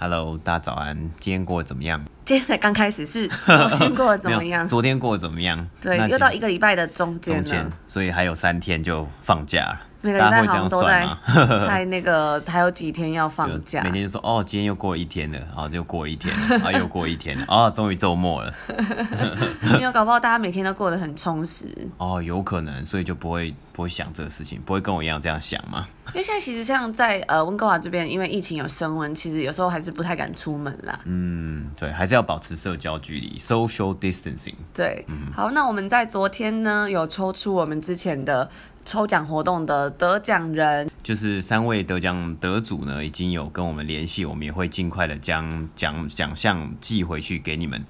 Hello，大家早安，今天过得怎么样？今天才刚开始，是昨天过得怎么样？昨天过得怎么样？对，又到一个礼拜的中间了，所以还有三天就放假了。每个人在好像都在 猜那个 还有几天要放假，每天就说哦，今天又过了一天了，然后就过一天了，啊，又过一天了，啊，终于周末了。没有搞不好大家每天都过得很充实。哦，有可能，所以就不会不会想这个事情，不会跟我一样这样想吗？因为现在其实像在呃温哥华这边，因为疫情有升温，其实有时候还是不太敢出门啦。嗯，对，还是要保持社交距离，social distancing。对，嗯，好，那我们在昨天呢有抽出我们之前的。抽奖活动的得奖人，就是三位得奖得主呢，已经有跟我们联系，我们也会尽快的将奖奖项寄回去给你们。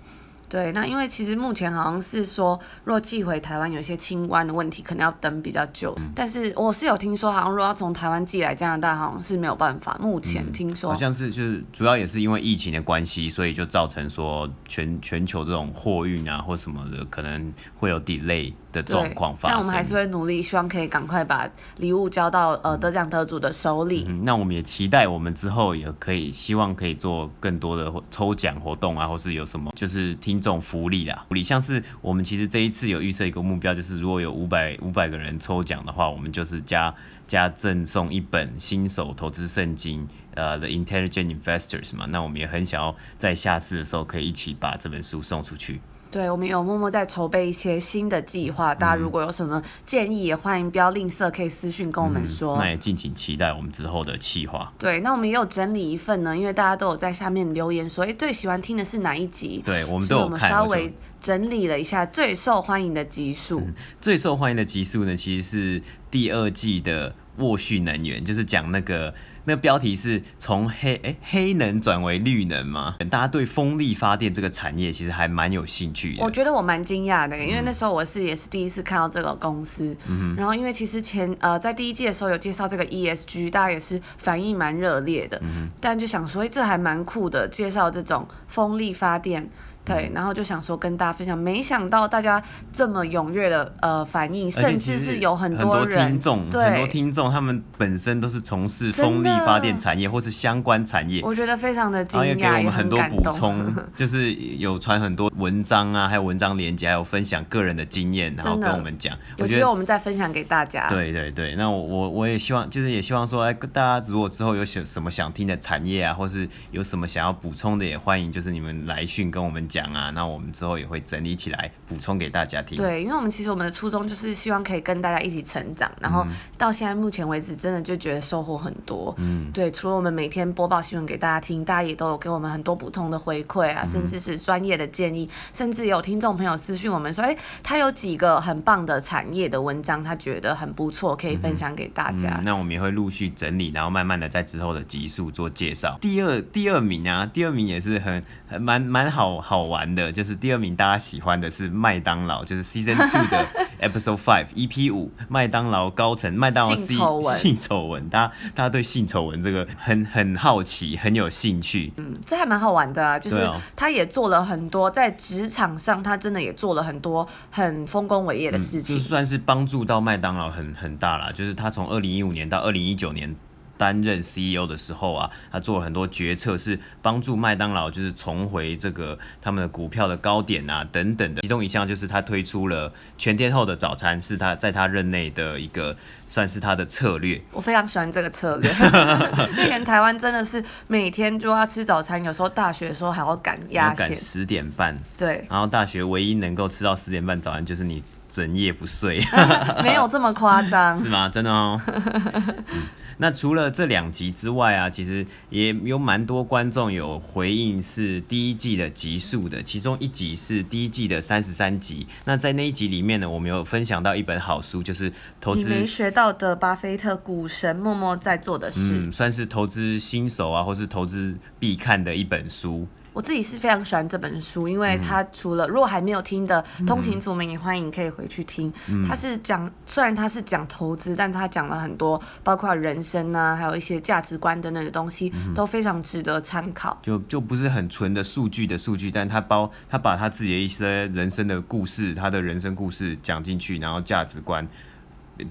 对，那因为其实目前好像是说，若寄回台湾有一些清关的问题，可能要等比较久。嗯、但是我是有听说，好像如果要从台湾寄来加拿大，好像是没有办法。目前听说、嗯、好像是就是主要也是因为疫情的关系，所以就造成说全全球这种货运啊或什么的可能会有 delay 的状况发生。但我们还是会努力，希望可以赶快把礼物交到呃得奖得主的手里、嗯。那我们也期待我们之后也可以，希望可以做更多的抽奖活动啊，或是有什么就是听。众福利啦，福利像是我们其实这一次有预设一个目标，就是如果有五百五百个人抽奖的话，我们就是加加赠送一本新手投资圣经，呃，The Intelligent Investors 嘛。那我们也很想要在下次的时候可以一起把这本书送出去。对，我们有默默在筹备一些新的计划，大家如果有什么建议，也欢迎不要吝啬，可以私讯跟我们说。嗯、那也敬请期待我们之后的计划。对，那我们也有整理一份呢，因为大家都有在下面留言说，哎，最喜欢听的是哪一集？对，我们都有看。我们稍微整理了一下最受欢迎的集数、嗯。最受欢迎的集数呢，其实是第二季的沃旭能源，就是讲那个。那个标题是从黑诶、欸、黑能转为绿能吗？大家对风力发电这个产业其实还蛮有兴趣的。我觉得我蛮惊讶的，因为那时候我是也是第一次看到这个公司。嗯、然后因为其实前呃在第一季的时候有介绍这个 ESG，大家也是反应蛮热烈的。嗯、但就想说，哎，这还蛮酷的，介绍这种风力发电。对，然后就想说跟大家分享，没想到大家这么踊跃的呃反应，甚至是有很多听众，对，很多听众他们本身都是从事风力发电产业或是相关产业，我觉得非常的惊讶，也给我们很多补充，就是有传很多文章啊，还有文章连接，还有分享个人的经验，然后跟我们讲，我觉得我们再分享给大家。对对对，那我我我也希望，就是也希望说，哎，大家如果之后有想什么想听的产业啊，或是有什么想要补充的，也欢迎就是你们来讯跟我们讲。讲啊，那我们之后也会整理起来补充给大家听。对，因为我们其实我们的初衷就是希望可以跟大家一起成长，然后到现在目前为止，真的就觉得收获很多。嗯，对，除了我们每天播报新闻给大家听，大家也都有给我们很多不同的回馈啊，甚至是专业的建议，甚至有听众朋友私讯我们说，哎，他有几个很棒的产业的文章，他觉得很不错，可以分享给大家。嗯，那我们也会陆续整理，然后慢慢的在之后的集数做介绍。第二第二名啊，第二名也是很很蛮蛮好好玩的，就是第二名大家喜欢的是麦当劳，就是 Season Two 的 Episode Five EP 五，麦当劳高层麦当劳性丑闻，性丑闻，大家大家对性丑闻这个很很好奇，很有兴趣。嗯，这还蛮好玩的啊，就是他也做了很多在职场上，他真的也做了很多很丰功伟业的事情，嗯、就算是帮助到麦当劳很很大啦，就是他从二零一五年到二零一九年。担任 CEO 的时候啊，他做了很多决策，是帮助麦当劳就是重回这个他们的股票的高点啊等等的。其中一项就是他推出了全天候的早餐，是他在他任内的一个算是他的策略。我非常喜欢这个策略。以前台湾真的是每天就要吃早餐，有时候大学的时候还要赶鸭线，赶十点半。对。然后大学唯一能够吃到十点半早餐，就是你整夜不睡。没有这么夸张。是吗？真的哦。嗯那除了这两集之外啊，其实也有蛮多观众有回应是第一季的集数的，其中一集是第一季的三十三集。那在那一集里面呢，我们有分享到一本好书，就是投资你没学到的巴菲特股神默默在做的事，嗯，算是投资新手啊，或是投资必看的一本书。我自己是非常喜欢这本书，因为它除了如果还没有听的通勤族们也欢迎可以回去听。它是讲虽然它是讲投资，但它讲了很多包括人生啊，还有一些价值观等等的东西，都非常值得参考。就就不是很纯的数据的数据，但他包他把他自己的一些人生的故事，他的人生故事讲进去，然后价值观。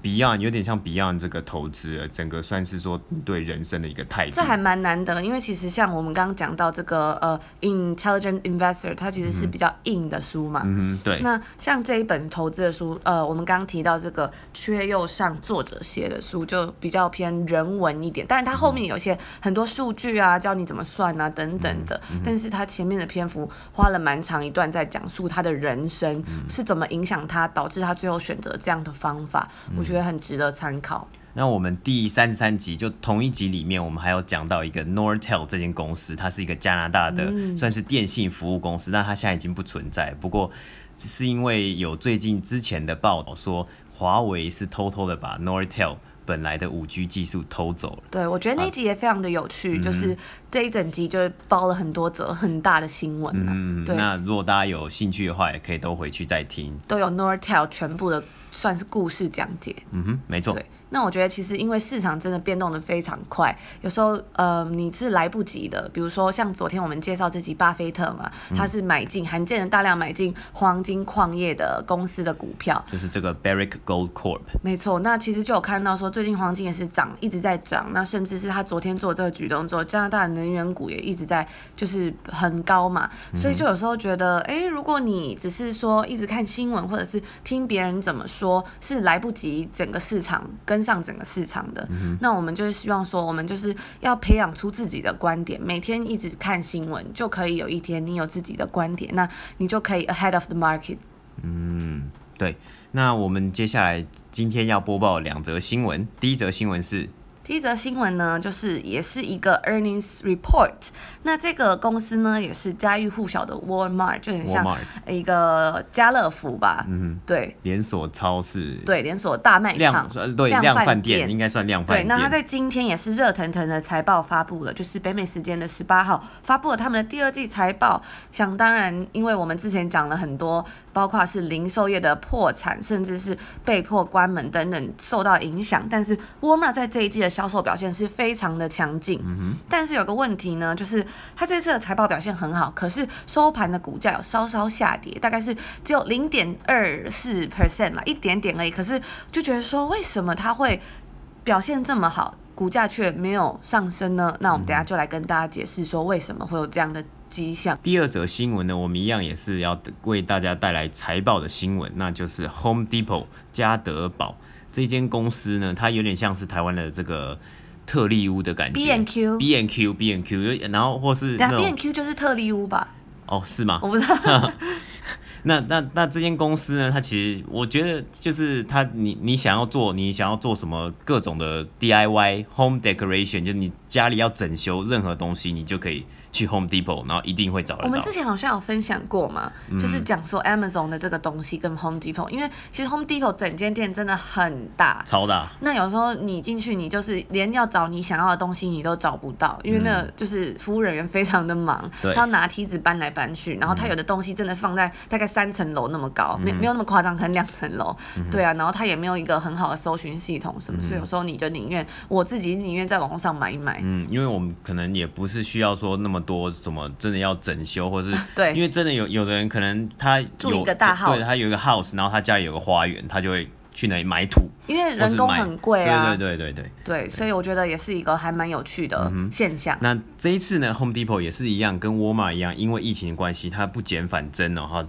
Beyond 有点像 Beyond 这个投资，整个算是说对人生的一个态度。这还蛮难得，因为其实像我们刚刚讲到这个呃 Intelligent Investor，它其实是比较硬的书嘛。嗯嗯，对。那像这一本投资的书，呃，我们刚刚提到这个缺右上作者写的书，就比较偏人文一点。但是，它后面有些很多数据啊，教你怎么算啊等等的。嗯嗯、但是它前面的篇幅花了蛮长一段在讲述他的人生是怎么影响他，导致他最后选择这样的方法。我觉得很值得参考。那我们第三十三集就同一集里面，我们还有讲到一个 Nortel 这间公司，它是一个加拿大的算是电信服务公司，但它现在已经不存在。不过只是因为有最近之前的报道说，华为是偷偷的把 Nortel 本来的五 G 技术偷走了。对，我觉得那一集也非常的有趣，啊、就是这一整集就包了很多则很大的新闻。嗯，对。那如果大家有兴趣的话，也可以都回去再听，都有 Nortel 全部的。算是故事讲解，嗯哼，没错。对，那我觉得其实因为市场真的变动的非常快，有时候呃你是来不及的。比如说像昨天我们介绍这集巴菲特嘛，他是买进罕见的大量买进黄金矿业的公司的股票，就是这个 Barrick Gold Corp。没错，那其实就有看到说最近黄金也是涨，一直在涨。那甚至是他昨天做这个举动之后，加拿大的能源股也一直在就是很高嘛，所以就有时候觉得，哎、欸，如果你只是说一直看新闻或者是听别人怎么说。说是来不及整个市场跟上整个市场的，嗯、那我们就是希望说，我们就是要培养出自己的观点，每天一直看新闻，就可以有一天你有自己的观点，那你就可以 ahead of the market。嗯，对。那我们接下来今天要播报两则新闻，第一则新闻是。第一则新闻呢，就是也是一个 earnings report。那这个公司呢，也是家喻户晓的 Walmart，就很像一个家乐福吧。嗯，对，连锁超市，对，连锁大卖场，对，量饭店应该算量饭店。对，那它在今天也是热腾腾的财报发布了，就是北美时间的十八号发布了他们的第二季财报。想当然，因为我们之前讲了很多，包括是零售业的破产，甚至是被迫关门等等受到影响，但是 Walmart 在这一季的销售表现是非常的强劲，嗯，但是有个问题呢，就是它这次的财报表现很好，可是收盘的股价有稍稍下跌，大概是只有零点二四 percent 啦，一点点而已。可是就觉得说，为什么它会表现这么好，股价却没有上升呢？那我们等下就来跟大家解释说，为什么会有这样的迹象。第二则新闻呢，我们一样也是要为大家带来财报的新闻，那就是 Home Depot 家得宝。这间公司呢，它有点像是台湾的这个特例屋的感觉。B and Q B and Q B and Q，然后或是那 B and Q 就是特例屋吧？哦，是吗？我不知道。那那那这间公司呢？它其实我觉得就是它，你你想要做，你想要做什么各种的 DIY home decoration，就是你家里要整修任何东西，你就可以。去 Home Depot，然后一定会找得到。我们之前好像有分享过嘛，嗯、就是讲说 Amazon 的这个东西跟 Home Depot，因为其实 Home Depot 整间店真的很大，超大。那有时候你进去，你就是连要找你想要的东西你都找不到，因为那个就是服务人员非常的忙，他要拿梯子搬来搬去，然后他有的东西真的放在大概三层楼那么高，没、嗯、没有那么夸张，可能两层楼。嗯、对啊，然后他也没有一个很好的搜寻系统什么，嗯、所以有时候你就宁愿我自己宁愿在网络上买一买。嗯，因为我们可能也不是需要说那么。多什么真的要整修，或是 对，因为真的有有的人可能他住一个大 house，对，他有一个 house，然后他家里有个花园，他就会去那里买土，因为人工很贵啊，对对对对对对，所以我觉得也是一个还蛮有趣的现象。嗯、那这一次呢，Home Depot 也是一样，跟 Walmart 一样，因为疫情的关系，它不减反增哦，哈。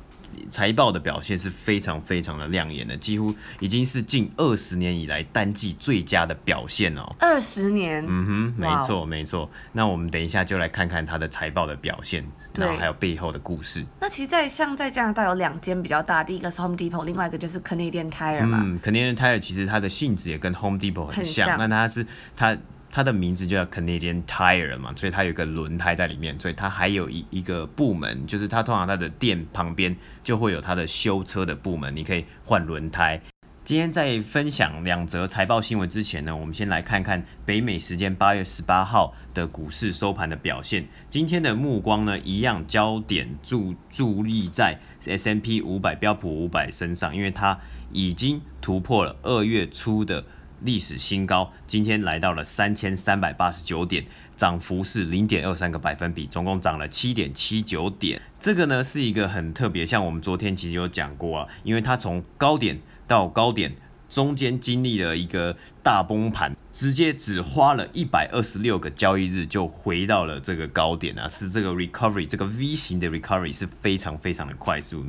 财报的表现是非常非常的亮眼的，几乎已经是近二十年以来单季最佳的表现哦。二十年，嗯哼，没错没错。那我们等一下就来看看它的财报的表现，然后还有背后的故事。那其实在，在像在加拿大有两间比较大，第一个是 Home Depot，另外一个就是 Canadian Tire 嘛。嗯，Canadian Tire 其实它的性质也跟 Home Depot 很像，很像，那它是它。它的名字就叫 Canadian Tire 嘛，所以它有个轮胎在里面，所以它还有一一个部门，就是它通常它的店旁边就会有它的修车的部门，你可以换轮胎。今天在分享两则财报新闻之前呢，我们先来看看北美时间八月十八号的股市收盘的表现。今天的目光呢，一样焦点注注力在 S M P 五百标普五百身上，因为它已经突破了二月初的。历史新高，今天来到了三千三百八十九点，涨幅是零点二三个百分比，总共涨了七点七九点。这个呢是一个很特别，像我们昨天其实有讲过啊，因为它从高点到高点中间经历了一个大崩盘，直接只花了一百二十六个交易日就回到了这个高点啊，是这个 recovery 这个 V 型的 recovery 是非常非常的快速。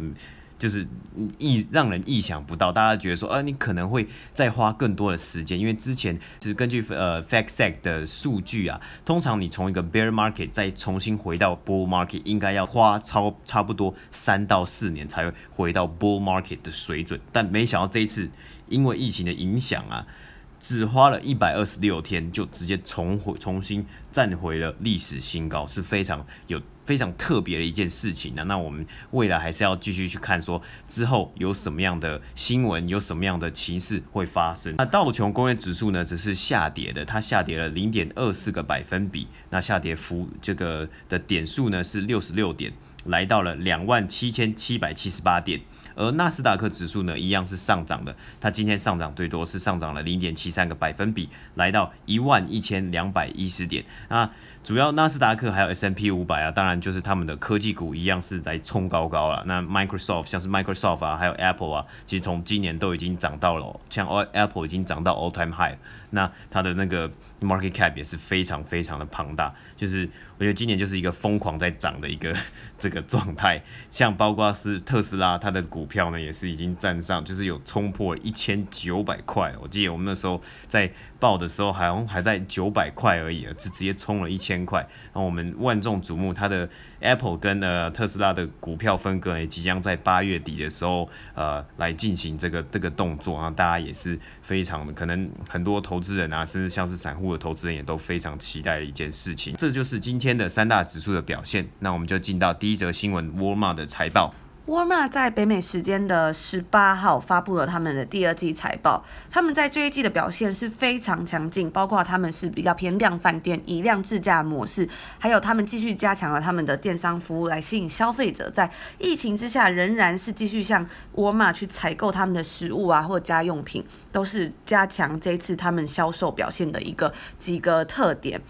就是意让人意想不到，大家觉得说，呃，你可能会再花更多的时间，因为之前是根据呃 FactSet 的数据啊，通常你从一个 Bear Market 再重新回到 Bull Market，应该要花超差不多三到四年才会回到 Bull Market 的水准，但没想到这一次因为疫情的影响啊。只花了一百二十六天，就直接重回重新站回了历史新高，是非常有非常特别的一件事情啊。那我们未来还是要继续去看，说之后有什么样的新闻，有什么样的情势会发生。那道琼工业指数呢，只是下跌的，它下跌了零点二四个百分比，那下跌幅这个的点数呢是六十六点，来到了两万七千七百七十八点。而纳斯达克指数呢，一样是上涨的，它今天上涨最多是上涨了零点七三个百分比，来到一万一千两百一十点。那主要纳斯达克还有 S&P 五百啊，当然就是他们的科技股一样是在冲高高了。那 Microsoft 像是 Microsoft 啊，还有 Apple 啊，其实从今年都已经涨到了，像 Apple 已经涨到 All Time High，那它的那个。Market cap 也是非常非常的庞大，就是我觉得今年就是一个疯狂在涨的一个这个状态，像包括是特斯拉，它的股票呢也是已经站上，就是有冲破一千九百块，我记得我们那时候在。报的时候好像还在九百块而已，就直接冲了一千块。然后我们万众瞩目，它的 Apple 跟呃特斯拉的股票分割也即将在八月底的时候呃来进行这个这个动作啊，大家也是非常的可能很多投资人啊，甚至像是散户的投资人也都非常期待的一件事情。这就是今天的三大指数的表现。那我们就进到第一则新闻，沃尔玛的财报。沃尔玛在北美时间的十八号发布了他们的第二季财报，他们在这一季的表现是非常强劲，包括他们是比较偏量饭店、以量制价模式，还有他们继续加强了他们的电商服务来吸引消费者，在疫情之下仍然是继续向沃尔玛去采购他们的食物啊或家用品，都是加强这一次他们销售表现的一个几个特点。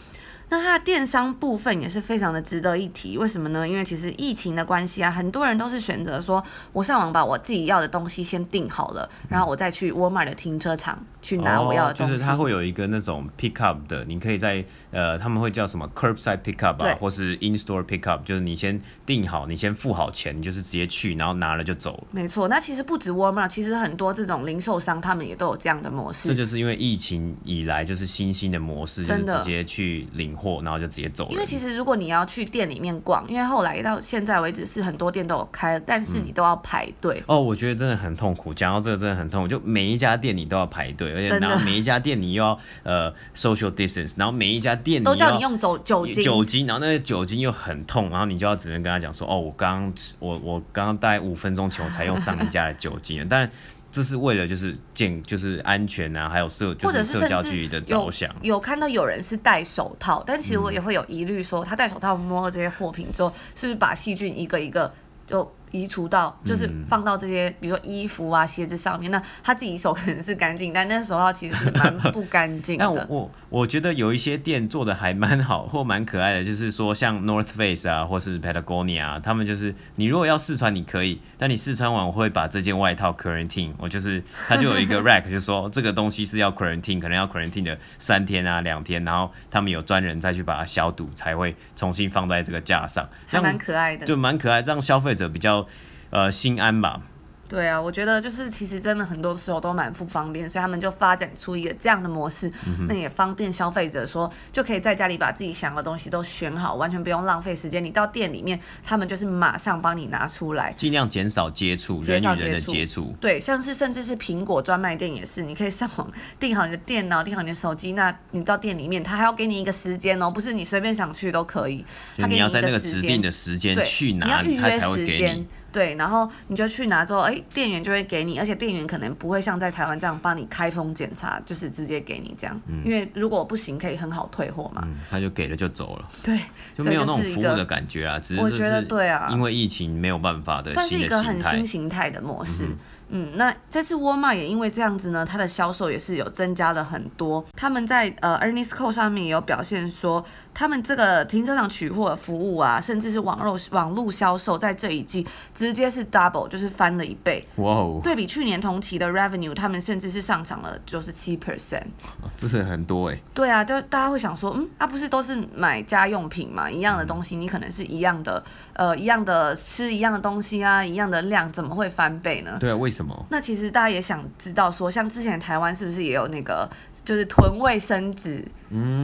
那它的电商部分也是非常的值得一提，为什么呢？因为其实疫情的关系啊，很多人都是选择说，我上网把我自己要的东西先订好了，然后我再去沃尔玛的停车场去拿我要的东西。就是它会有一个那种 pick up 的，你可以在呃，他们会叫什么 curbside pick up 啊，或是 in store pick up，就是你先订好，你先付好钱，你就是直接去，然后拿了就走了。没错，那其实不止沃尔玛，其实很多这种零售商他们也都有这样的模式。这就是因为疫情以来就是新兴的模式，就是直接去领。货，然后就直接走了。因为其实如果你要去店里面逛，因为后来到现在为止是很多店都有开，但是你都要排队。嗯。哦，我觉得真的很痛苦。讲到这个真的很痛苦，就每一家店你都要排队，而且然后每一家店你又要呃 social distance，然后每一家店都叫你用酒酒精，酒精，然后那个酒精又很痛，然后你就要只能跟他讲说，哦，我刚刚我我刚刚大概五分钟前我才用上一家的酒精，但。这是为了就是健就是安全啊，还有社就是社交距离的着想。有看到有人是戴手套，但其实我也会有疑虑，说他戴手套摸了这些货品之后，是不是把细菌一个一个就。移除到就是放到这些，嗯、比如说衣服啊、鞋子上面。那他自己手可能是干净，但那手套其实是蛮不干净的。但我我，我觉得有一些店做的还蛮好或蛮可爱的，就是说像 North Face 啊，或是 Patagonia 啊，他们就是你如果要试穿你可以，但你试穿完我会把这件外套 quarantine，我就是他就有一个 rack，就说这个东西是要 quarantine，可能要 quarantine 的三天啊两天，然后他们有专人再去把它消毒，才会重新放在这个架上。还蛮可爱的，就蛮可爱，让消费者比较。呃心安吧。对啊，我觉得就是其实真的很多时候都蛮不方便，所以他们就发展出一个这样的模式，嗯、那也方便消费者说就可以在家里把自己想的东西都选好，完全不用浪费时间。你到店里面，他们就是马上帮你拿出来，尽量减少接触，人与人的接触。对，像是甚至是苹果专卖店也是，你可以上网订好你的电脑，订好你的手机，那你到店里面，他还要给你一个时间哦，不是你随便想去都可以，他给你，你要在那个指定的时间去拿，他才会给你。对，然后你就去拿之后，哎，店员就会给你，而且店员可能不会像在台湾这样帮你开封检查，就是直接给你这样，嗯、因为如果不行，可以很好退货嘛。嗯，他就给了就走了。对，就没有那种服务的感觉啊，只是我觉得对啊，因为疫情没有办法的，算是一个很新形态的模式。嗯嗯，那这次沃尔玛也因为这样子呢，它的销售也是有增加了很多。他们在呃 Earnest Call 上面也有表现说，他们这个停车场取货的服务啊，甚至是网络网络销售，在这一季直接是 double，就是翻了一倍。哇哦！对比去年同期的 revenue，他们甚至是上涨了就是七 percent，这是很多哎、欸。对啊，就大家会想说，嗯，它、啊、不是都是买家用品嘛，一样的东西，你可能是一样的，呃，一样的吃一样的东西啊，一样的量，怎么会翻倍呢？对啊，为什么？那其实大家也想知道，说像之前台湾是不是也有那个，就是囤卫生纸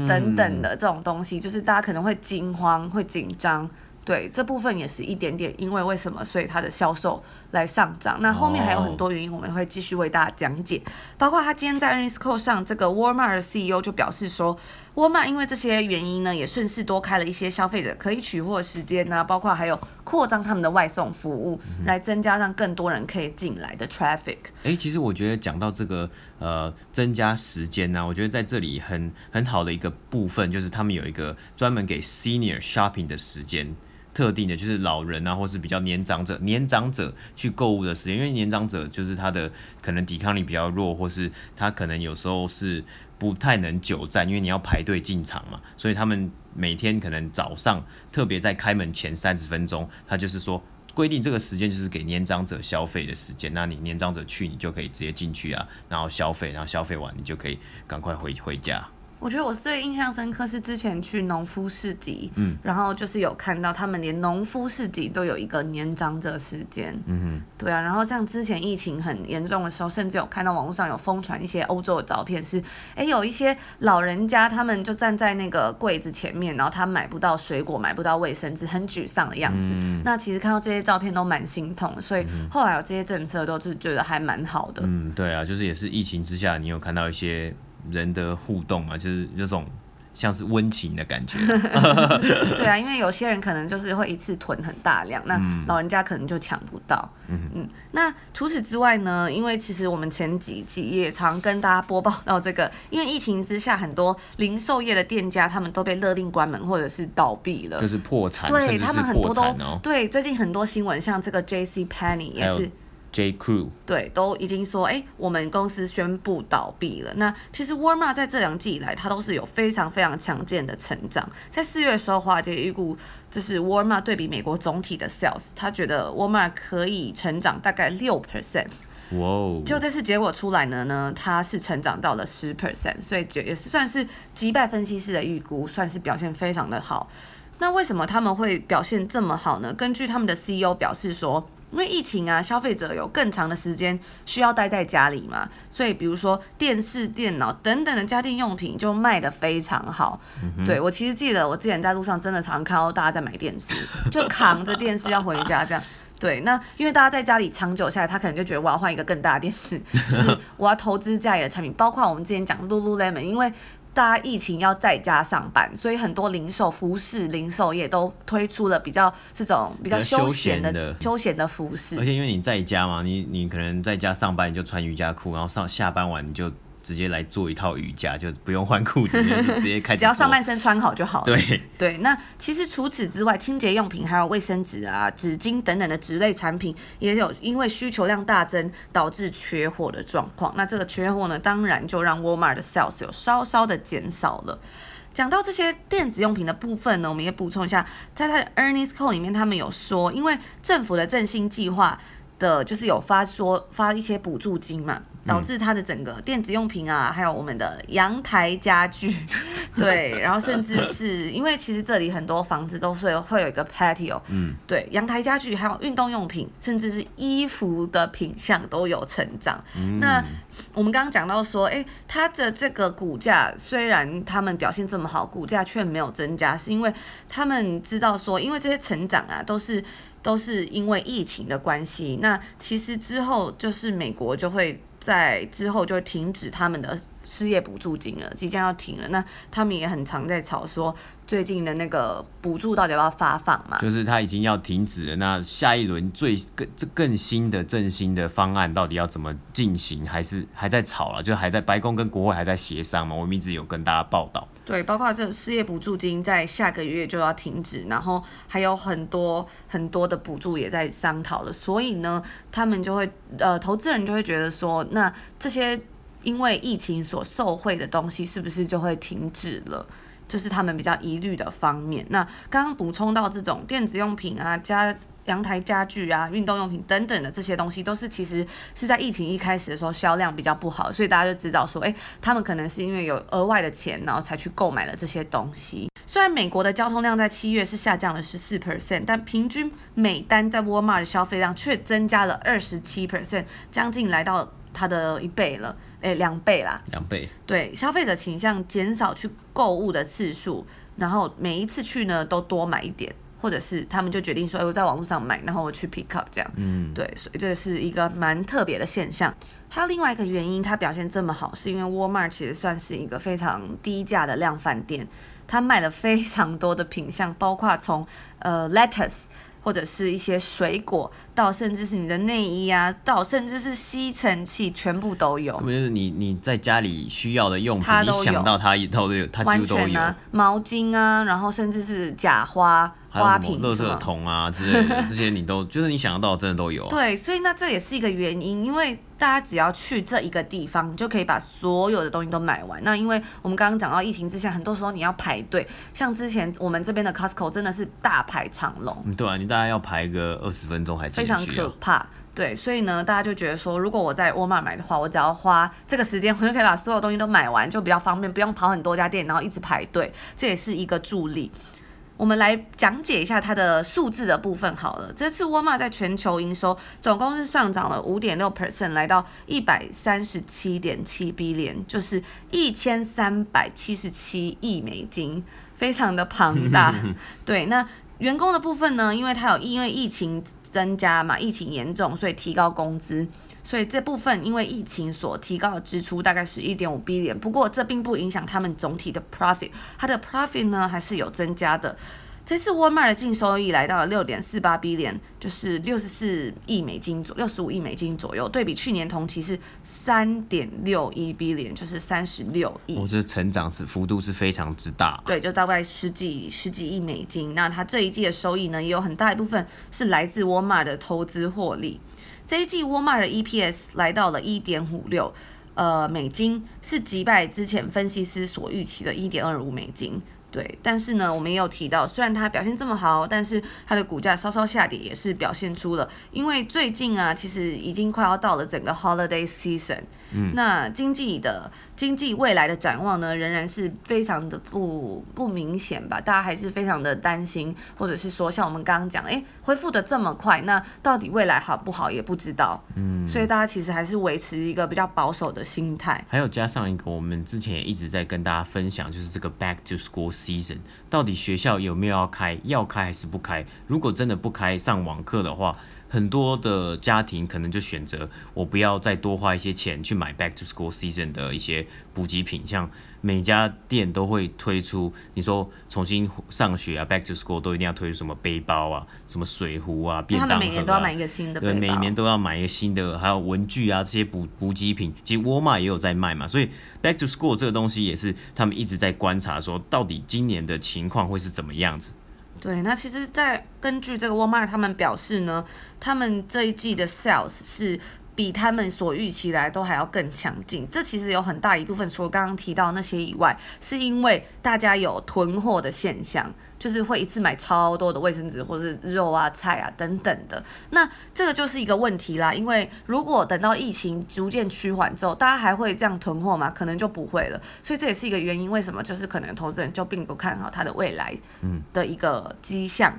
等等的这种东西，就是大家可能会惊慌、会紧张。对，这部分也是一点点，因为为什么，所以它的销售来上涨。那后面还有很多原因，我们会继续为大家讲解。包括他今天在 Earnings Call 上，这个 Walmart 的 CEO 就表示说，沃尔玛因为这些原因呢，也顺势多开了一些消费者可以取货的时间呢，包括还有扩张他们的外送服务，来增加让更多人可以进来的 traffic。哎，其实我觉得讲到这个呃增加时间呢、我觉得在这里很很好的一个部分就是他们有一个专门给 senior shopping 的时间。特定的就是老人啊，或是比较年长者，年长者去购物的时间，因为年长者就是他的可能抵抗力比较弱，或是他可能有时候是不太能久站，因为你要排队进场嘛，所以他们每天可能早上特别在开门前三十分钟，他就是说规定这个时间就是给年长者消费的时间，那你年长者去，你就可以直接进去啊，然后消费，然后消费完你就可以赶快回回家。我觉得我最印象深刻是之前去农夫市集，嗯，然后就是有看到他们连农夫市集都有一个年长者时间，嗯哼，对啊，然后像之前疫情很严重的时候，甚至有看到网络上有疯传一些欧洲的照片是，是哎有一些老人家他们就站在那个柜子前面，然后他买不到水果，买不到卫生纸，很沮丧的样子。嗯、那其实看到这些照片都蛮心痛的，所以后来有这些政策都是觉得还蛮好的。嗯，对啊，就是也是疫情之下，你有看到一些。人的互动嘛，就是这种像是温情的感觉。对啊，因为有些人可能就是会一次囤很大量，那老人家可能就抢不到。嗯嗯。那除此之外呢？因为其实我们前几集也常跟大家播报到这个，因为疫情之下，很多零售业的店家他们都被勒令关门或者是倒闭了，就是破产。对，他们很多都对，最近很多新闻，像这个 J.C. Penney 也是。J. Crew 对，都已经说，哎、欸，我们公司宣布倒闭了。那其实沃尔玛在这两季以来，它都是有非常非常强健的成长。在四月的时候，华尔街预估，就是沃尔玛对比美国总体的 sales，他觉得沃尔玛可以成长大概六 percent。哇哦！就这次结果出来呢，呢，它是成长到了十 percent，所以就也是算是击败分析师的预估，算是表现非常的好。那为什么他们会表现这么好呢？根据他们的 CEO 表示说。因为疫情啊，消费者有更长的时间需要待在家里嘛，所以比如说电视、电脑等等的家电用品就卖的非常好。嗯、对，我其实记得，我之前在路上真的常看到大家在买电视，就扛着电视要回家这样。对，那因为大家在家里长久下来，他可能就觉得我要换一个更大的电视，就是我要投资家里的产品，包括我们之前讲 Lululemon，因为。大家疫情要在家上班，所以很多零售服饰零售业都推出了比较这种比较休闲的休闲的服饰。而且因为你在家嘛，你你可能在家上班，你就穿瑜伽裤，然后上下班完你就。直接来做一套瑜伽，就不用换裤子，就直接开始。只要上半身穿好就好了。对对，那其实除此之外，清洁用品还有卫生纸啊、纸巾等等的纸类产品，也有因为需求量大增导致缺货的状况。那这个缺货呢，当然就让 Walmart 的 sales 有稍稍的减少了。讲到这些电子用品的部分呢，我们也补充一下，在他的 Earnings Call 里面，他们有说，因为政府的振兴计划。的，就是有发说发一些补助金嘛。导致它的整个电子用品啊，还有我们的阳台家具，对，然后甚至是因为其实这里很多房子都是会有一个 patio，嗯，对，阳台家具还有运动用品，甚至是衣服的品相都有成长。嗯、那我们刚刚讲到说，哎，它的这个股价虽然他们表现这么好，股价却没有增加，是因为他们知道说，因为这些成长啊都是都是因为疫情的关系。那其实之后就是美国就会。在之后就停止他们的失业补助金了，即将要停了。那他们也很常在吵说，最近的那个补助到底要不要发放嘛？就是他已经要停止了。那下一轮最更这更新的振兴的方案到底要怎么进行？还是还在吵了？就还在白宫跟国会还在协商嘛？我们一直有跟大家报道。对，包括这失业补助金在下个月就要停止，然后还有很多很多的补助也在商讨了，所以呢，他们就会呃，投资人就会觉得说，那这些因为疫情所受惠的东西是不是就会停止了？这是他们比较疑虑的方面。那刚刚补充到这种电子用品啊，加。阳台家具啊，运动用品等等的这些东西，都是其实是在疫情一开始的时候销量比较不好，所以大家就知道说，诶，他们可能是因为有额外的钱，然后才去购买了这些东西。虽然美国的交通量在七月是下降了十四 percent，但平均每单在 Walmart 的消费量却增加了二十七 percent，将近来到它的一倍了，诶，两倍啦。两倍。对，消费者倾向减少去购物的次数，然后每一次去呢都多买一点。或者是他们就决定说，哎，我在网络上买，然后我去 pick up 这样，嗯，对，所以这是一个蛮特别的现象。还有另外一个原因，它表现这么好，是因为 Walmart 其实算是一个非常低价的量贩店，它卖了非常多的品相，包括从呃 lettuce。或者是一些水果，到甚至是你的内衣啊，到甚至是吸尘器，全部都有。就是你你在家里需要的用品，你想到它一套都有，它几乎都有。完全啊，毛巾啊，然后甚至是假花。花瓶、垃圾桶啊之类的，这些你都就是你想得到，真的都有啊。对，所以那这也是一个原因，因为大家只要去这一个地方，你就可以把所有的东西都买完。那因为我们刚刚讲到疫情之下，很多时候你要排队，像之前我们这边的 Costco 真的是大排长龙。对啊，你大概要排个二十分钟还常可怕。对，所以呢，大家就觉得说，如果我在沃尔玛买的话，我只要花这个时间，我就可以把所有东西都买完，就比较方便，不用跑很多家店，然后一直排队，这也是一个助力。我们来讲解一下它的数字的部分好了。这次沃尔玛在全球营收总共是上涨了五点六 percent，来到一百三十七点七 billion，就是一千三百七十七亿美金，非常的庞大。对，那员工的部分呢？因为它有因为疫情增加嘛，疫情严重，所以提高工资。所以这部分因为疫情所提高的支出大概是一点五 billion，不过这并不影响他们总体的 profit，它的 profit 呢还是有增加的。这次沃尔玛的净收益来到了六点四八 billion，就是六十四亿美金左六十五亿美金左右，对比去年同期是三点六一 billion，就是三十六亿。我觉得成长是幅度是非常之大。对，就大概十几十几亿美金。那它这一季的收益呢，也有很大一部分是来自沃尔玛的投资获利。这一季沃尔玛的 EPS 来到了一点五六，呃，美金，是击败之前分析师所预期的一点二五美金。对，但是呢，我们也有提到，虽然它表现这么好，但是它的股价稍稍下跌，也是表现出了，因为最近啊，其实已经快要到了整个 holiday season，嗯，那经济的经济未来的展望呢，仍然是非常的不不明显吧，大家还是非常的担心，或者是说，像我们刚刚讲，哎，恢复的这么快，那到底未来好不好也不知道，嗯，所以大家其实还是维持一个比较保守的心态，还有加上一个，我们之前也一直在跟大家分享，就是这个 back to school。Season 到底学校有没有要开？要开还是不开？如果真的不开上网课的话，很多的家庭可能就选择我不要再多花一些钱去买 back to school season 的一些补给品，像每家店都会推出，你说重新上学啊，back to school 都一定要推出什么背包啊，什么水壶啊，便当盒啊，每年都要买一个新的，对，每年都要买一个新的，还有文具啊这些补补给品，其实沃尔玛也有在卖嘛，所以 back to school 这个东西也是他们一直在观察，说到底今年的情况会是怎么样子。对，那其实，在根据这个沃尔玛他们表示呢，他们这一季的 sales 是比他们所预期来都还要更强劲。这其实有很大一部分，除了刚刚提到那些以外，是因为大家有囤货的现象。就是会一次买超多的卫生纸，或是肉啊、菜啊等等的。那这个就是一个问题啦。因为如果等到疫情逐渐趋缓之后，大家还会这样囤货吗？可能就不会了。所以这也是一个原因，为什么就是可能投资人就并不看好它的未来的一个迹象。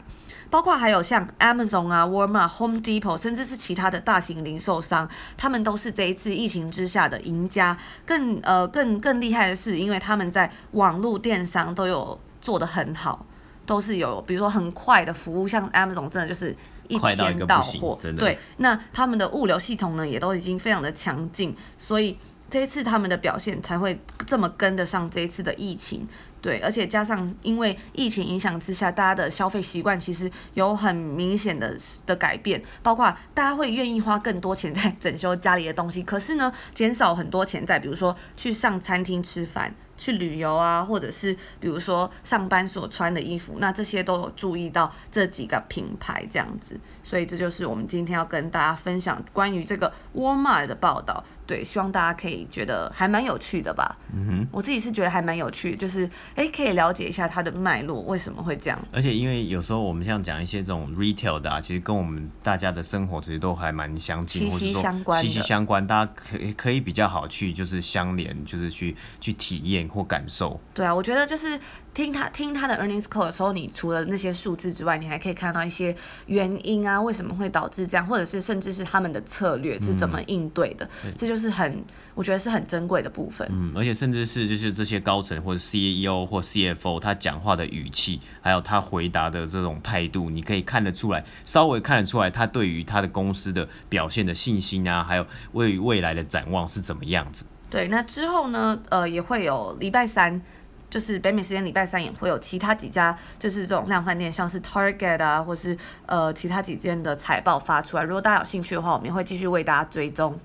包括还有像 Amazon 啊、Walmart、Home Depot，甚至是其他的大型零售商，他们都是这一次疫情之下的赢家。更呃更更厉害的是，因为他们在网络电商都有做得很好。都是有，比如说很快的服务，像 Amazon 真的就是一天到货，对。那他们的物流系统呢，也都已经非常的强劲，所以这一次他们的表现才会这么跟得上这一次的疫情，对。而且加上因为疫情影响之下，大家的消费习惯其实有很明显的的改变，包括大家会愿意花更多钱在整修家里的东西，可是呢，减少很多钱在比如说去上餐厅吃饭。去旅游啊，或者是比如说上班所穿的衣服，那这些都有注意到这几个品牌这样子，所以这就是我们今天要跟大家分享关于这个 Walmart 的报道。对，希望大家可以觉得还蛮有趣的吧。嗯哼，我自己是觉得还蛮有趣，就是哎、欸，可以了解一下它的脉络，为什么会这样。而且因为有时候我们像讲一些这种 retail 的啊，其实跟我们大家的生活其实都还蛮相近，息息相关，息息相关，大家可以可以比较好去就是相连，就是去去体验或感受。对啊，我觉得就是。听他听他的 earnings call 的时候，你除了那些数字之外，你还可以看到一些原因啊，为什么会导致这样，或者是甚至是他们的策略是怎么应对的，嗯、这就是很我觉得是很珍贵的部分。嗯，而且甚至是就是这些高层或者 CEO 或 CFO 他讲话的语气，还有他回答的这种态度，你可以看得出来，稍微看得出来他对于他的公司的表现的信心啊，还有为未来的展望是怎么样子。对，那之后呢，呃，也会有礼拜三。就是北美时间礼拜三也会有其他几家，就是这种量贩店，像是 Target 啊，或是呃其他几间的财报发出来。如果大家有兴趣的话，我们也会继续为大家追踪。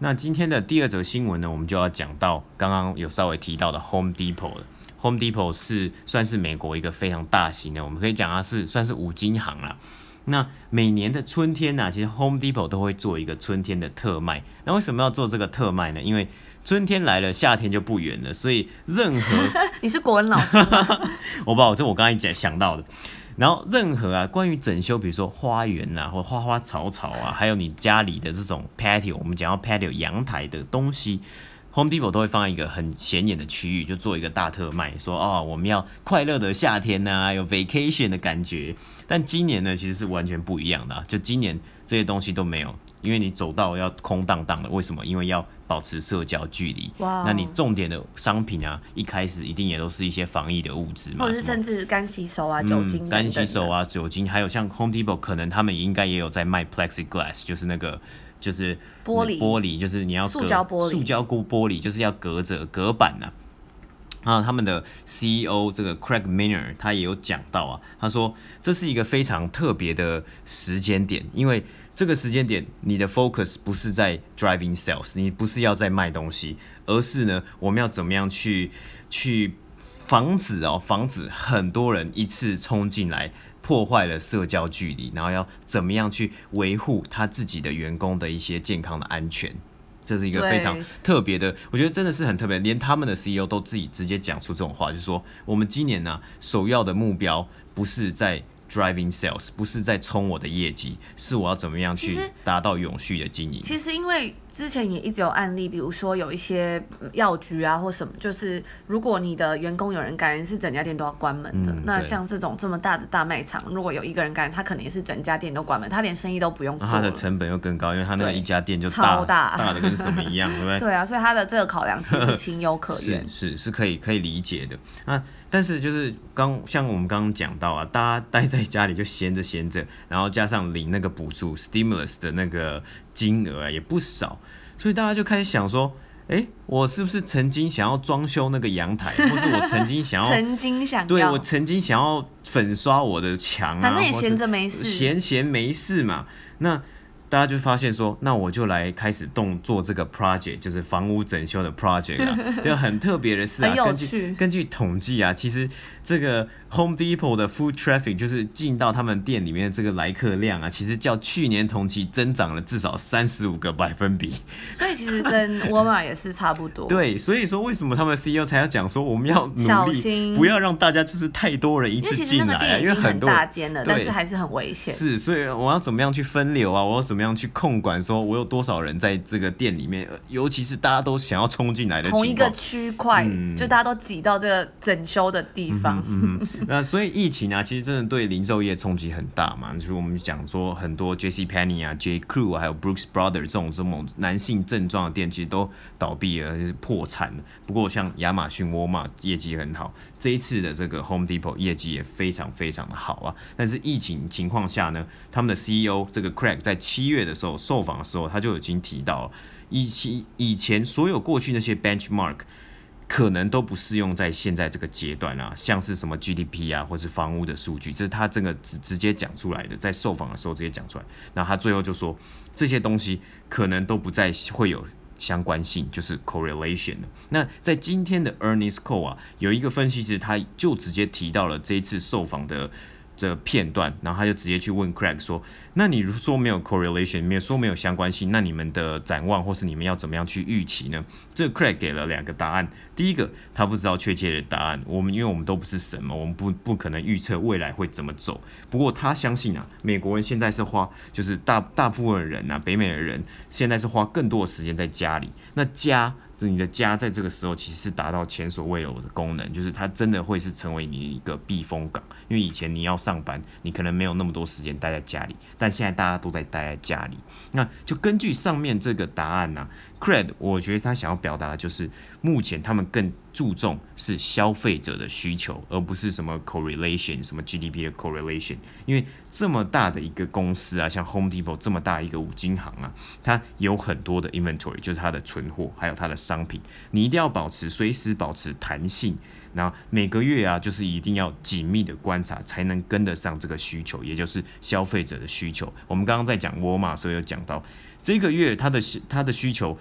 那今天的第二则新闻呢，我们就要讲到刚刚有稍微提到的 Home Depot 了。Home Depot 是算是美国一个非常大型的，我们可以讲它是算是五金行啦。那每年的春天呢、其实 Home Depot 都会做一个春天的特卖。那为什么要做这个特卖呢？因为春天来了，夏天就不远了，所以任何 你是国文老师？我不知道，这我刚才讲想到的。然后任何啊，关于整修，比如说花园啊，或花花草草啊，还有你家里的这种 patio，我们讲到 patio 阳台的东西，Home Depot 都会放在一个很显眼的区域，就做一个大特卖，说哦，我们要快乐的夏天呐、啊，有 vacation 的感觉。但今年呢，其实是完全不一样的、啊，就今年这些东西都没有。因为你走到要空荡荡的，为什么？因为要保持社交距离。哇！那你重点的商品啊，一开始一定也都是一些防疫的物质嘛，或者是甚至干洗手啊、酒精、干、嗯、洗手啊、酒精，还有像 Home Depot，可能他们应该也有在卖 Plexiglass，就是那个就是玻璃玻璃，就是你要隔塑胶玻璃，塑胶玻玻璃就是要隔着隔板呐、啊。啊，他们的 CEO 这个 Craig Miner 他也有讲到啊，他说这是一个非常特别的时间点，因为。这个时间点，你的 focus 不是在 driving sales，你不是要在卖东西，而是呢，我们要怎么样去去防止哦，防止很多人一次冲进来破坏了社交距离，然后要怎么样去维护他自己的员工的一些健康的安全，这是一个非常特别的，我觉得真的是很特别，连他们的 CEO 都自己直接讲出这种话，就是说我们今年呢、首要的目标不是在。Driving sales 不是在冲我的业绩，是我要怎么样去达到永续的经营。其实因为。之前也一直有案例，比如说有一些药局啊或什么，就是如果你的员工有人感染，是整家店都要关门的。嗯、那像这种这么大的大卖场，如果有一个人感染，他可能也是整家店都关门，他连生意都不用做。他的成本又更高，因为他那个一家店就大超大，大的跟什么一样，对不对？对啊，所以他的这个考量其实情有可原，是是，是可以可以理解的。那但是就是刚像我们刚刚讲到啊，大家待在家里就闲着闲着，然后加上领那个补助 stimulus 的那个金额啊也不少。所以大家就开始想说，哎、欸，我是不是曾经想要装修那个阳台，或是我曾经想要，曾经想要，对，我曾经想要粉刷我的墙啊，反正也闲着没事，闲闲没事嘛。那大家就发现说，那我就来开始动做这个 project，就是房屋整修的 project 啊，就很特别的事啊，根据根据统计啊，其实这个 Home Depot 的 Food traffic 就是进到他们店里面的这个来客量啊，其实较去年同期增长了至少三十五个百分比。所以其实跟沃尔玛也是差不多。对，所以说为什么他们 CEO 才要讲说我们要努力，不要让大家就是太多人一次进来啊，因为很多大间的，但是还是很危险。是，所以我要怎么样去分流啊？我要怎么样去控管？说我有多少人在这个店里面，尤其是大家都想要冲进来的同一个区块，嗯、就大家都挤到这个整修的地方。嗯嗯、那所以疫情啊，其实真的对零售业冲击很大嘛。就是我们讲说很多 J C p e n n y 啊、J. Crew 啊，还有 Brooks Brother 这种这种男性正装的店，其实都倒闭了，就是破产了。不过像亚马逊、沃尔玛业绩很好，这一次的这个 Home Depot 业绩也非常非常的好啊。但是疫情情况下呢，他们的 CEO 这个 Craig 在七月的时候受访的时候，他就已经提到，以前以前所有过去那些 benchmark 可能都不适用在现在这个阶段啊，像是什么 GDP 啊，或是房屋的数据，这是他这个直直接讲出来的，在受访的时候直接讲出来。那他最后就说，这些东西可能都不再会有相关性，就是 correlation。那在今天的 earnings call 啊，有一个分析师他就直接提到了这一次受访的。这片段，然后他就直接去问 Craig 说：“那你如说没有 correlation，没有说没有相关性，那你们的展望或是你们要怎么样去预期呢？”这个 Craig 给了两个答案。第一个，他不知道确切的答案。我们因为我们都不是神嘛，我们不不可能预测未来会怎么走。不过他相信啊，美国人现在是花，就是大大部分的人啊，北美的人现在是花更多的时间在家里。那家。你的家在这个时候其实是达到前所未有的功能，就是它真的会是成为你一个避风港。因为以前你要上班，你可能没有那么多时间待在家里，但现在大家都在待在家里。那就根据上面这个答案呢、，Craig，我觉得他想要表达的就是，目前他们更注重是消费者的需求，而不是什么 correlation，什么 GDP 的 correlation。因为这么大的一个公司啊，像 Home Depot 这么大一个五金行啊，它有很多的 inventory，就是它的存货，还有它的商品，你一定要保持随时保持弹性，然后每个月啊，就是一定要紧密的观察，才能跟得上这个需求，也就是消费者的需求。我们刚刚在讲沃尔玛，所以有讲到这个月他的他的需求。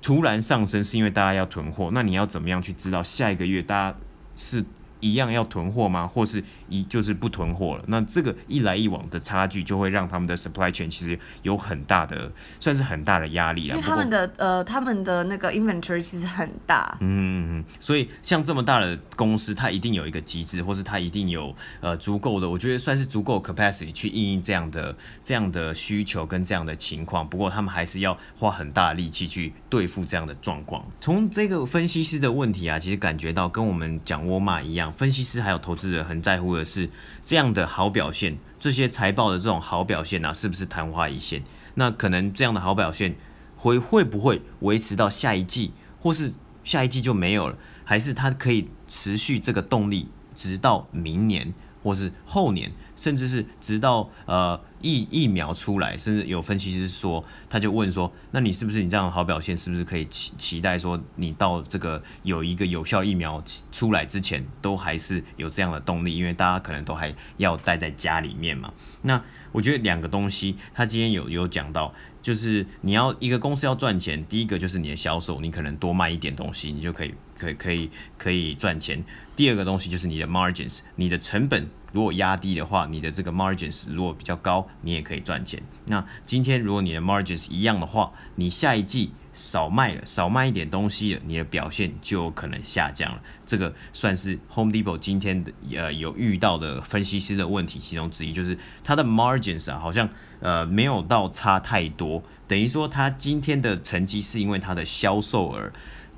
突然上升是因为大家要囤货，那你要怎么样去知道下一个月大家是一样要囤货吗？或是一就是不囤货了？那这个一来一往的差距就会让他们的 supply chain 其实有很大的，算是很大的压力啊。因为他们的呃，他们的那个 inventory 其实很大。嗯嗯嗯。所以像这么大的公司，它一定有一个机制，或是它一定有呃足够的，我觉得算是足够 capacity 去应应这样的这样的需求跟这样的情况。不过他们还是要花很大的力气去对付这样的状况。从这个分析师的问题啊，其实感觉到跟我们讲沃尔玛一样。分析师还有投资者很在乎的是这样的好表现，这些财报的这种好表现啊，是不是昙花一现？那可能这样的好表现会会不会维持到下一季，或是下一季就没有了？还是它可以持续这个动力直到明年，或是后年，甚至是直到呃。疫疫苗出来，甚至有分析师说，他就问说，那你是不是你这样好表现，是不是可以期期待说，你到这个有一个有效疫苗出来之前，都还是有这样的动力？因为大家可能都还要待在家里面嘛。那我觉得两个东西，他今天有有讲到，就是你要一个公司要赚钱，第一个就是你的销售，你可能多卖一点东西，你就可以可以可以可以赚钱。第二个东西就是你的 margins，你的成本如果压低的话，你的这个 margins 如果比较高，你也可以赚钱。那今天如果你的 margins 一样的话，你下一季少卖了，少卖一点东西了，你的表现就有可能下降了。这个算是 Home Depot 今天的呃有遇到的分析师的问题其中之一，就是它的 margins 啊好像呃没有到差太多，等于说它今天的成绩是因为它的销售额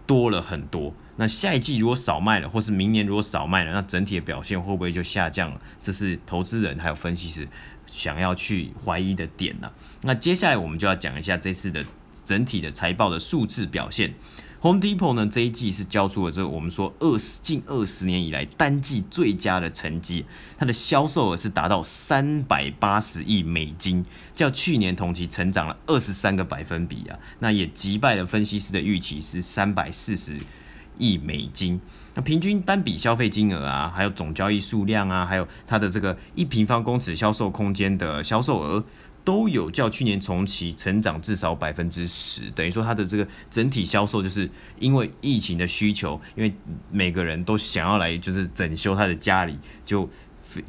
多了很多。那下一季如果少卖了，或是明年如果少卖了，那整体的表现会不会就下降了？这是投资人还有分析师想要去怀疑的点呢、那接下来我们就要讲一下这次的整体的财报的数字表现。Home Depot 呢这一季是交出了这个我们说二十近二十年以来单季最佳的成绩，它的销售额是达到三百八十亿美金，较去年同期成长了二十三个百分比啊。那也击败了分析师的预期是三百四十。亿美金，那平均单笔消费金额啊，还有总交易数量啊，还有它的这个一平方公尺销售空间的销售额，都有较去年同期成长至少百分之十，等于说它的这个整体销售就是因为疫情的需求，因为每个人都想要来就是整修他的家里，就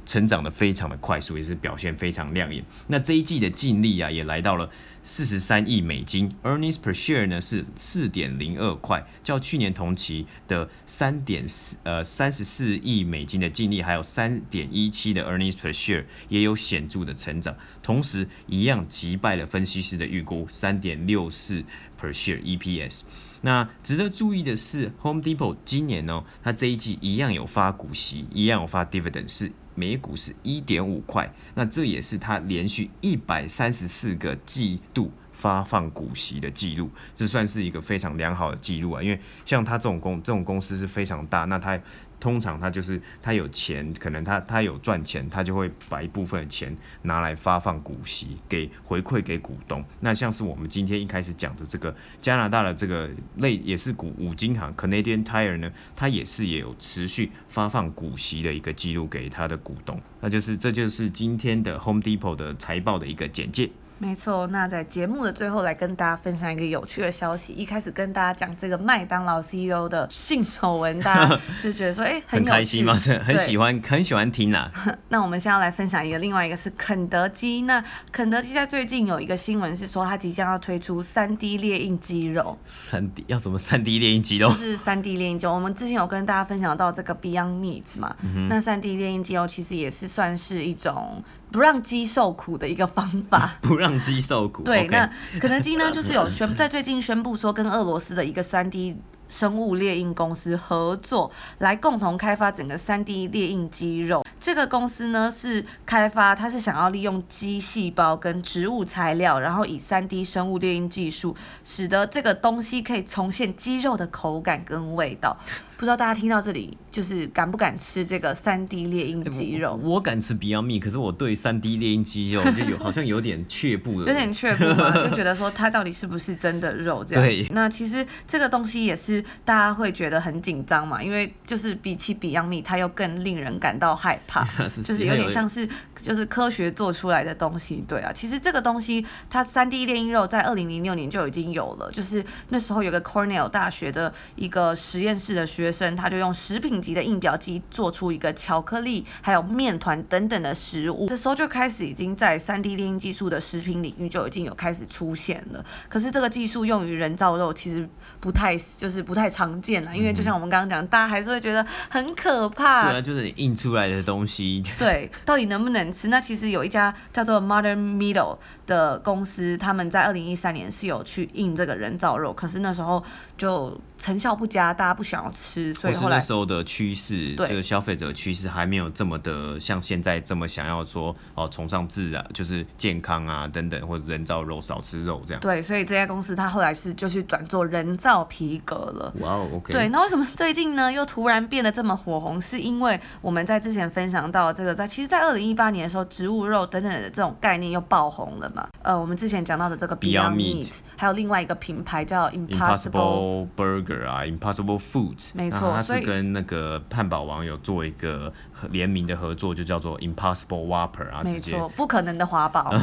成长的非常的快速，也是表现非常亮眼。那这一季的净利啊，也来到了。四十三亿美金，earnings per share 呢是四点零二块，较去年同期的三点四呃三十四亿美金的净利，还有三点一七的 earnings per share 也有显著的成长，同时一样击败了分析师的预估三点六四 per share EPS。那值得注意的是，Home Depot 今年呢，它这一季一样有发股息，一样有发 dividend 是。每股是一点五块，那这也是它连续一百三十四个季度发放股息的记录，这算是一个非常良好的记录啊。因为像它这种公这种公司是非常大，那它。通常他就是他有钱，可能他他有赚钱，他就会把一部分的钱拿来发放股息，给回馈给股东。那像是我们今天一开始讲的这个加拿大的这个类也是股五金行 Canadian Tire 呢，它也是也有持续发放股息的一个记录给他的股东。那就是这就是今天的 Home Depot 的财报的一个简介。没错，那在节目的最后来跟大家分享一个有趣的消息。一开始跟大家讲这个麦当劳 CEO 的性丑闻，大家 就觉得说，哎，很，很开心吗？很喜欢，很喜欢听啊。那我们现在要来分享一个，另外一个是肯德基。那肯德基在最近有一个新闻是说，它即将要推出三 D 猎印鸡肉。三 D 要什么三 D 猎印鸡肉？就是三 D 猎印鸡肉。我们之前有跟大家分享到这个 Beyond Meat 嘛，嗯、那三 D 猎印鸡肉其实也是算是一种。不让鸡受苦的一个方法，不让鸡受苦。对那肯德基呢，就是有宣 在最近宣布说，跟俄罗斯的一个三 D 生物猎印公司合作，来共同开发整个三 D 猎印鸡肉。这个公司呢是开发，它是想要利用鸡细胞跟植物材料，然后以三 D 生物猎印技术，使得这个东西可以重现鸡肉的口感跟味道。不知道大家听到这里，就是敢不敢吃这个三 D 猎鹰鸡肉？我，我敢吃 Beyond Meat，可是我对三 D 猎鹰鸡肉就有好像有点却步了，有点却步嘛，就觉得说它到底是不是真的肉这样？对。那其实这个东西也是大家会觉得很紧张嘛，因为就是比起 Beyond Meat，它又更令人感到害怕，就是有点像是就是科学做出来的东西。对啊，其实这个东西它三 D 猎鹰肉在二零零六年就已经有了，就是那时候有个 Cornell 大学的一个实验室的学生，他就用食品级的印表机做出一个巧克力、还有面团等等的食物。这时候就开始已经在 3D 列印技术的食品领域就已经有开始出现了。可是这个技术用于人造肉其实不太就是不太常见了，因为就像我们刚刚讲，大家还是会觉得很可怕。对啊，就是你印出来的东西。对，到底能不能吃？那其实有一家叫做 Modern Metal 的公司，他们在二零一三年是有去印这个人造肉，可是那时候就成效不佳，大家不想要吃，所以后来那时候的趋势，对这个消费者趋势还没有这么的像现在这么想要说哦，崇尚自然，就是健康啊等等，或者人造肉少吃肉这样。对，所以这家公司它后来是就去转做人造皮革了。哇哦，OK。对，那为什么 最近呢又突然变得这么火红？是因为我们在之前分享到这个，在其实，在二零一八年的时候，植物肉等等的这种概念又爆红了嘛。呃，我们之前讲到的这个 Beyond Meat，还有另外一个品牌叫 Impossible Burger 啊，Impossible Foods，没错，它是跟那个汉堡王有做一个联名的合作，就叫做 Impossible Whopper 啊，没错，不可能的华堡，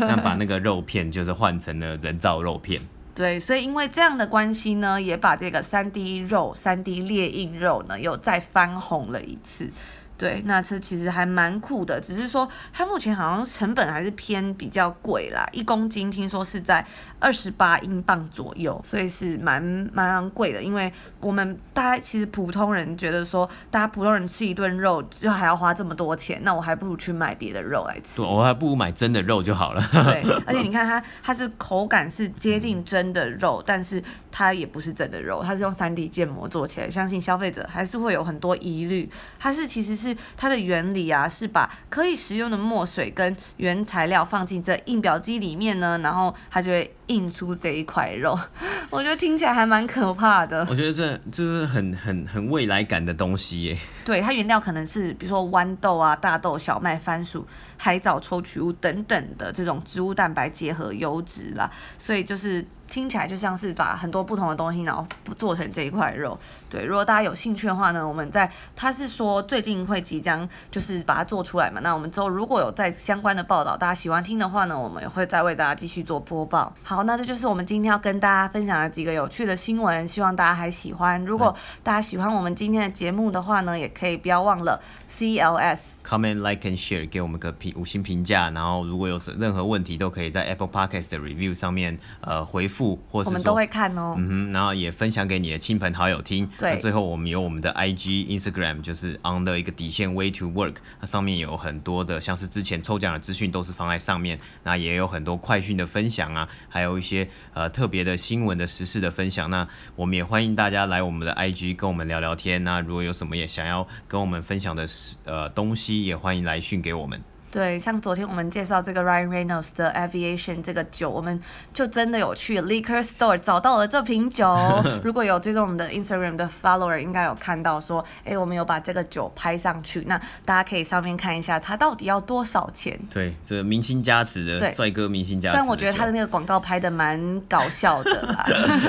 那把那个肉片就是换成了人造肉片。对，所以因为这样的关系呢，也把这个三 D 肉、三 D 猎印肉呢，又再翻红了一次。对，那车其实还蛮酷的，只是说它目前好像成本还是偏比较贵啦，一公斤听说是在二十八英镑左右，所以是蛮蛮昂贵的。因为我们大家其实普通人觉得说，大家普通人吃一顿肉就还要花这么多钱，那我还不如去买别的肉来吃。我还不如买真的肉就好了。对，而且你看它，它是口感是接近真的肉，但是它也不是真的肉，它是用 3D 建模做起来，相信消费者还是会有很多疑虑。它是其实是。是它的原理啊，是把可以食用的墨水跟原材料放进这印表机里面呢，然后它就会印出这一块肉。我觉得听起来还蛮可怕的。我觉得这这是很很很未来感的东西耶。对，它原料可能是比如说豌豆啊、大豆、小麦、番薯、海藻抽取物等等的这种植物蛋白结合油脂啦，所以就是。听起来就像是把很多不同的东西，然后做成这一块肉。对，如果大家有兴趣的话呢，我们在他是说最近会即将就是把它做出来嘛。那我们之后如果有在相关的报道，大家喜欢听的话呢，我们也会再为大家继续做播报。好，那这就是我们今天要跟大家分享的几个有趣的新闻，希望大家还喜欢。如果大家喜欢我们今天的节目的话呢，也可以不要忘了 CLS。Comment, like and share，给我们个评五星评价。然后如果有任何问题，都可以在 Apple Podcast 的 review 上面呃回复，或是说我们都会看哦。嗯哼，然后也分享给你的亲朋好友听。对。最后我们有我们的 IG、Instagram，就是 on 的一个底线 Way to Work，它上面有很多的像是之前抽奖的资讯都是放在上面。那也有很多快讯的分享啊，还有一些呃特别的新闻的时事的分享。那我们也欢迎大家来我们的 IG 跟我们聊聊天。那如果有什么也想要跟我们分享的呃东也欢迎来讯给我们。对，像昨天我们介绍这个 Ryan Reynolds 的 Aviation 这个酒，我们就真的有去 Liquor Store 找到了这瓶酒。如果有追踪我们的 Instagram 的 follower，应该有看到说，哎，我们有把这个酒拍上去。那大家可以上面看一下，它到底要多少钱？对，这明星加持的帅哥明星加持。虽然我觉得他的那个广告拍的蛮搞笑的啦，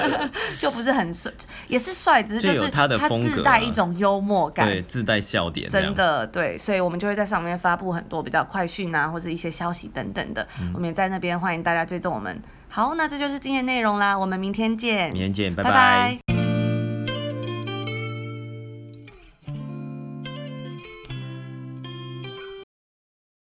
就不是很帅，也是帅，只是就是他自带一种幽默感，对，自带笑点，真的对，所以我们就会在上面发布很多比较。快讯啊，或者一些消息等等的，嗯、我们也在那边欢迎大家追踪我们。好，那这就是今天内容啦，我们明天见。明天见，拜拜。拜拜。